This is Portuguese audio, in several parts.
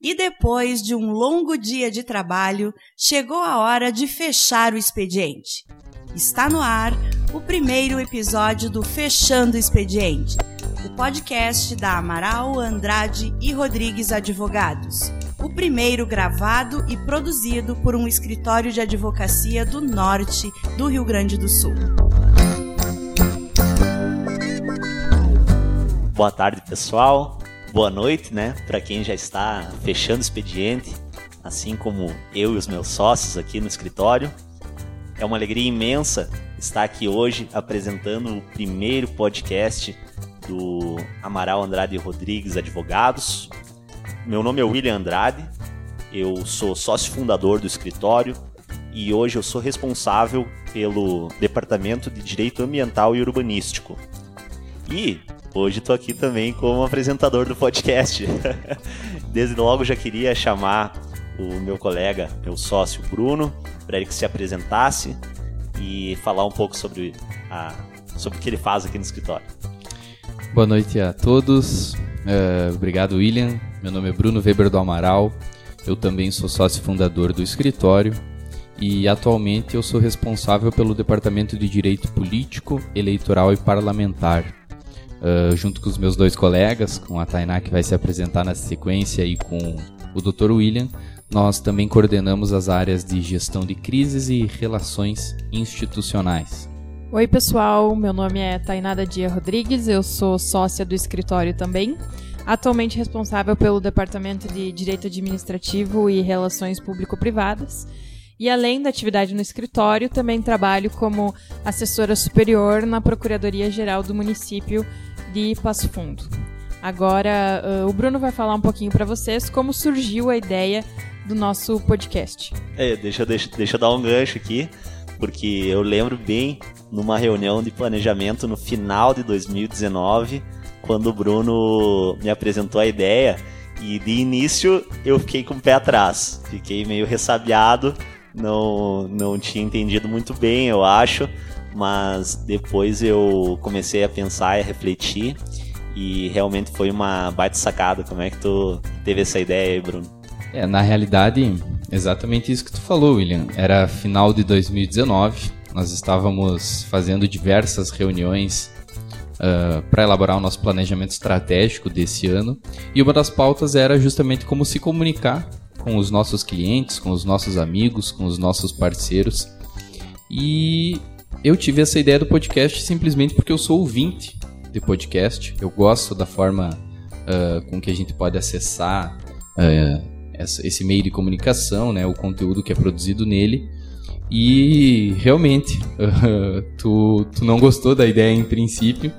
E depois de um longo dia de trabalho, chegou a hora de fechar o expediente. Está no ar o primeiro episódio do Fechando o Expediente, o podcast da Amaral, Andrade e Rodrigues Advogados. O primeiro gravado e produzido por um escritório de advocacia do norte do Rio Grande do Sul. Boa tarde, pessoal boa noite, né? Para quem já está fechando o expediente, assim como eu e os meus sócios aqui no escritório. É uma alegria imensa estar aqui hoje apresentando o primeiro podcast do Amaral Andrade Rodrigues Advogados. Meu nome é William Andrade, eu sou sócio fundador do escritório e hoje eu sou responsável pelo Departamento de Direito Ambiental e Urbanístico. E Hoje estou aqui também como apresentador do podcast. Desde logo já queria chamar o meu colega, meu sócio Bruno, para ele que se apresentasse e falar um pouco sobre, a, sobre o que ele faz aqui no escritório. Boa noite a todos. Uh, obrigado, William. Meu nome é Bruno Weber do Amaral. Eu também sou sócio fundador do escritório e atualmente eu sou responsável pelo Departamento de Direito Político, Eleitoral e Parlamentar uh, junto com os meus dois colegas, com a Tainá que vai se apresentar na sequência e com o Dr. William, nós também coordenamos as áreas de gestão de crises e relações institucionais. Oi, pessoal. Meu nome é Tainada Dia Rodrigues, eu sou sócia do escritório também. Atualmente responsável pelo Departamento de Direito Administrativo e Relações Público-Privadas. E além da atividade no escritório, também trabalho como assessora superior na Procuradoria-Geral do município de Passo Fundo. Agora, uh, o Bruno vai falar um pouquinho para vocês como surgiu a ideia do nosso podcast. É, deixa, deixa, deixa eu dar um gancho aqui, porque eu lembro bem numa reunião de planejamento no final de 2019, quando o Bruno me apresentou a ideia e de início eu fiquei com o pé atrás, fiquei meio ressabiado, não, não tinha entendido muito bem, eu acho mas depois eu comecei a pensar e a refletir e realmente foi uma baita sacada. Como é que tu teve essa ideia aí, Bruno? É, na realidade, exatamente isso que tu falou, William. Era final de 2019, nós estávamos fazendo diversas reuniões uh, para elaborar o nosso planejamento estratégico desse ano e uma das pautas era justamente como se comunicar com os nossos clientes, com os nossos amigos, com os nossos parceiros. E eu tive essa ideia do podcast simplesmente porque eu sou ouvinte de podcast. Eu gosto da forma uh, com que a gente pode acessar uh, essa, esse meio de comunicação, né, o conteúdo que é produzido nele. E realmente, uh, tu, tu não gostou da ideia em princípio,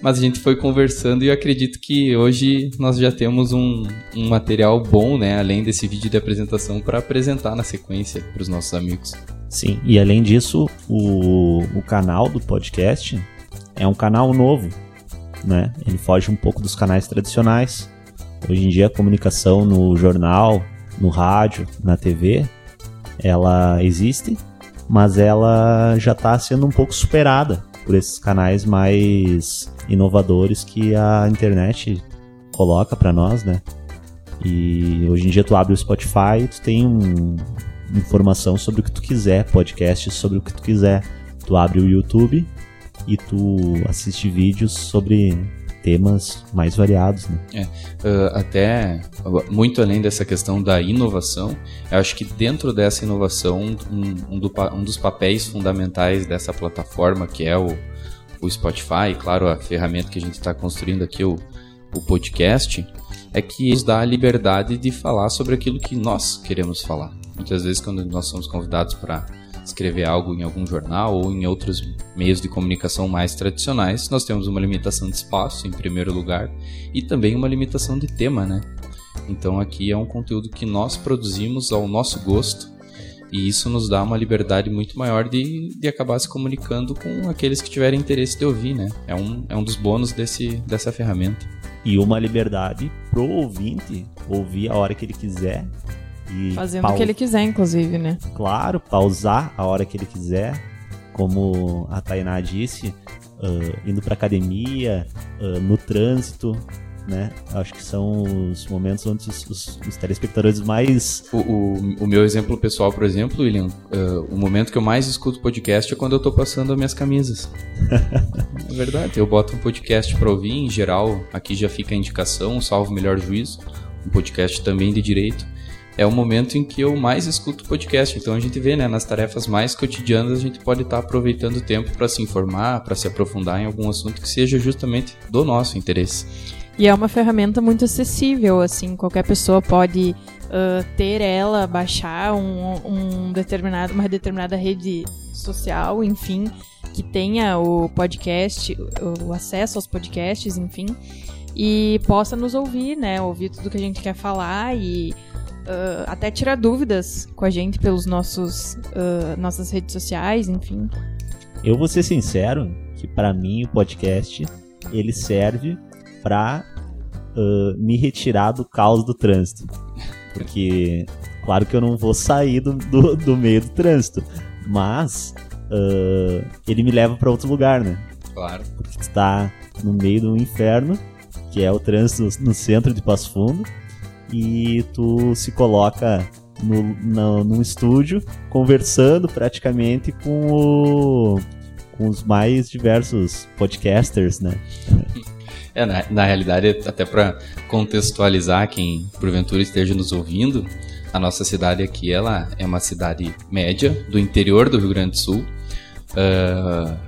mas a gente foi conversando e eu acredito que hoje nós já temos um, um material bom, né, além desse vídeo de apresentação, para apresentar na sequência para os nossos amigos. Sim, e além disso, o, o canal do podcast é um canal novo, né? Ele foge um pouco dos canais tradicionais. Hoje em dia a comunicação no jornal, no rádio, na TV, ela existe, mas ela já está sendo um pouco superada por esses canais mais inovadores que a internet coloca para nós, né? E hoje em dia tu abre o Spotify, tu tem um, informação sobre o que tu quiser, podcast sobre o que tu quiser. Tu abre o YouTube e tu assiste vídeos sobre temas mais variados. Né? É, uh, até muito além dessa questão da inovação, eu acho que dentro dessa inovação, um, um, do, um dos papéis fundamentais dessa plataforma, que é o, o Spotify, claro, a ferramenta que a gente está construindo aqui, o, o podcast, é que nos dá a liberdade de falar sobre aquilo que nós queremos falar. Muitas vezes, quando nós somos convidados para escrever algo em algum jornal ou em outros meios de comunicação mais tradicionais, nós temos uma limitação de espaço, em primeiro lugar, e também uma limitação de tema, né? Então aqui é um conteúdo que nós produzimos ao nosso gosto e isso nos dá uma liberdade muito maior de, de acabar se comunicando com aqueles que tiverem interesse de ouvir, né? É um, é um dos bônus desse, dessa ferramenta. E uma liberdade pro ouvinte ouvir a hora que ele quiser e Fazendo o que ele quiser, inclusive, né? Claro, pausar a hora que ele quiser, como a Tainá disse, uh, indo pra academia, uh, no trânsito, né? Acho que são os momentos onde os, os, os telespectadores mais. O, o, o, meu exemplo pessoal, por exemplo, William, uh, o momento que eu mais escuto podcast é quando eu tô passando as minhas camisas. é verdade, eu boto um podcast pra ouvir, em geral, aqui já fica a indicação, salvo melhor juízo, um podcast também de direito é o momento em que eu mais escuto podcast. Então a gente vê, né, nas tarefas mais cotidianas, a gente pode estar tá aproveitando o tempo para se informar, para se aprofundar em algum assunto que seja justamente do nosso interesse. E é uma ferramenta muito acessível, assim, qualquer pessoa pode uh, ter ela, baixar um, um determinado, uma determinada rede social, enfim, que tenha o podcast, o acesso aos podcasts, enfim, e possa nos ouvir, né, ouvir tudo que a gente quer falar e uh, até tirar dúvidas com a gente pelos nossos uh, nossas redes sociais, enfim. Eu vou ser sincero que para mim o podcast ele serve para uh, me retirar do caos do trânsito, porque claro que eu não vou sair do, do, do meio do trânsito, mas ele me leva para outro lugar, né? Claro. Porque tu tá no meio do inferno, que é o trânsito no centro de Passo Fundo e tu se coloca no, no, num estúdio conversando praticamente com, o, com os mais diversos podcasters, né? É, na, na realidade, até para contextualizar quem porventura esteja nos ouvindo, a nossa cidade aqui ela é uma cidade média do interior do Rio Grande do Sul. Uh,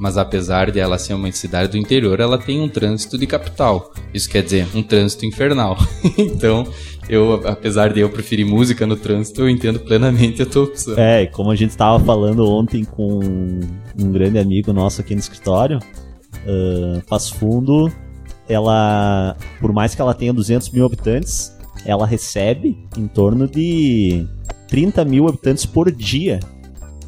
mas apesar de ela ser uma cidade do interior, ela tem um trânsito de capital. Isso quer dizer, um trânsito infernal. então, eu, apesar de eu preferir música no trânsito, eu entendo plenamente a tua opção. É, como a gente estava falando ontem com um grande amigo nosso aqui no escritório, uh, Passo Fundo, ela, por mais que ela tenha 200 mil habitantes, ela recebe em torno de 30 mil habitantes por dia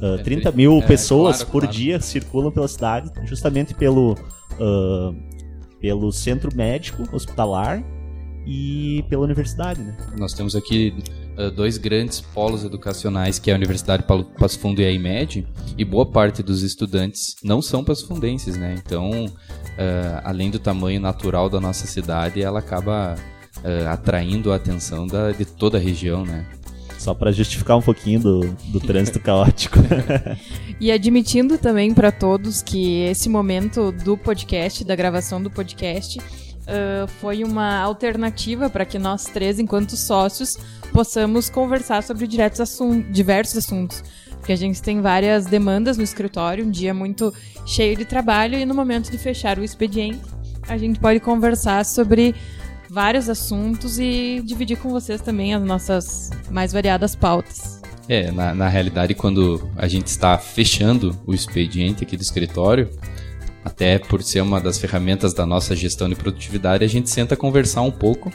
Uh, é, 30 mil é, pessoas claro, por claro. dia circulam pela cidade, justamente pelo, uh, pelo centro médico hospitalar e pela universidade. Né? Nós temos aqui uh, dois grandes polos educacionais, que é a Universidade Passo Fundo e a IMED, e boa parte dos estudantes não são passofundenses, né? Então, além do tamanho natural da nossa cidade, ela acaba atraindo a atenção da, de toda a região, né? Só para justificar um pouquinho do, do trânsito caótico. e admitindo também para todos que esse momento do podcast, da gravação do podcast, uh, foi uma alternativa para que nós três, enquanto sócios, possamos conversar sobre assun diversos assuntos. Porque a gente tem várias demandas no escritório, um dia muito cheio de trabalho, e no momento de fechar o expediente, a gente pode conversar sobre vários assuntos e dividir com vocês também as nossas mais variadas pautas. É, na, na realidade, quando a gente está fechando o expediente aqui do escritório, até por ser uma das ferramentas da nossa gestão de produtividade, a gente senta conversar um pouco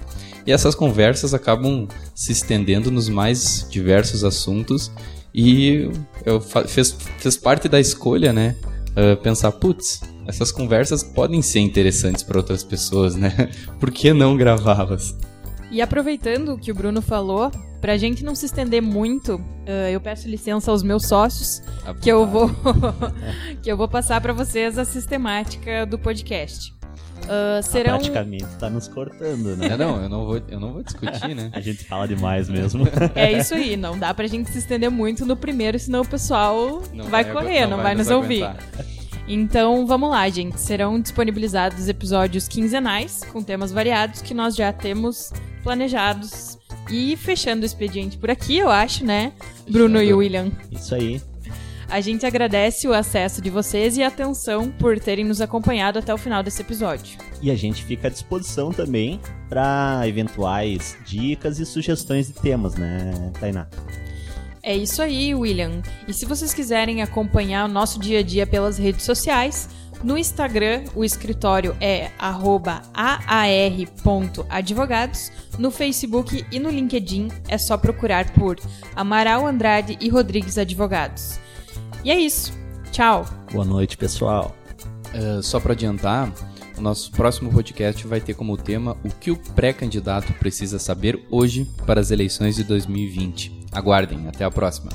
e essas conversas acabam se estendendo nos mais diversos assuntos e eu fez, fez parte da escolha, né? Uh, pensar, putz, essas conversas podem ser interessantes para outras pessoas, né? Por que não gravá-las? E aproveitando o que o Bruno falou, para a gente não se estender muito, uh, eu peço licença aos meus sócios, que eu vou que eu vou passar para vocês a sistemática do podcast. Uh, serão... Ah, praticamente tá nos cortando, né? É, não, eu não vou, eu não vou discutir, né? a gente fala demais mesmo. É isso aí, não dá pra gente se estender muito no primeiro, senão o pessoal não vai, vai correr, não, não vai, vai nos ouvir. Então vamos lá, gente. Serão disponibilizados episódios quinzenais com temas variados que nós já temos planejados. E fechando o expediente por aqui, eu acho, né? Fechando. Bruno e William. Isso aí. A gente agradece o acesso de vocês e a atenção por terem nos acompanhado até o final desse episódio. E a gente fica à disposição também para eventuais dicas e sugestões de temas, né, Tainá? É isso aí, William. E se vocês quiserem acompanhar o nosso dia a dia pelas redes sociais, no Instagram o escritório é aar.advogados, no Facebook e no LinkedIn é só procurar por Amaral Andrade e Rodrigues Advogados. E é isso. Tchau. Boa noite, pessoal. Uh, só para adiantar, o nosso próximo podcast vai ter como tema o que o pré-candidato precisa saber hoje para as eleições de 2020. Aguardem, até a próxima.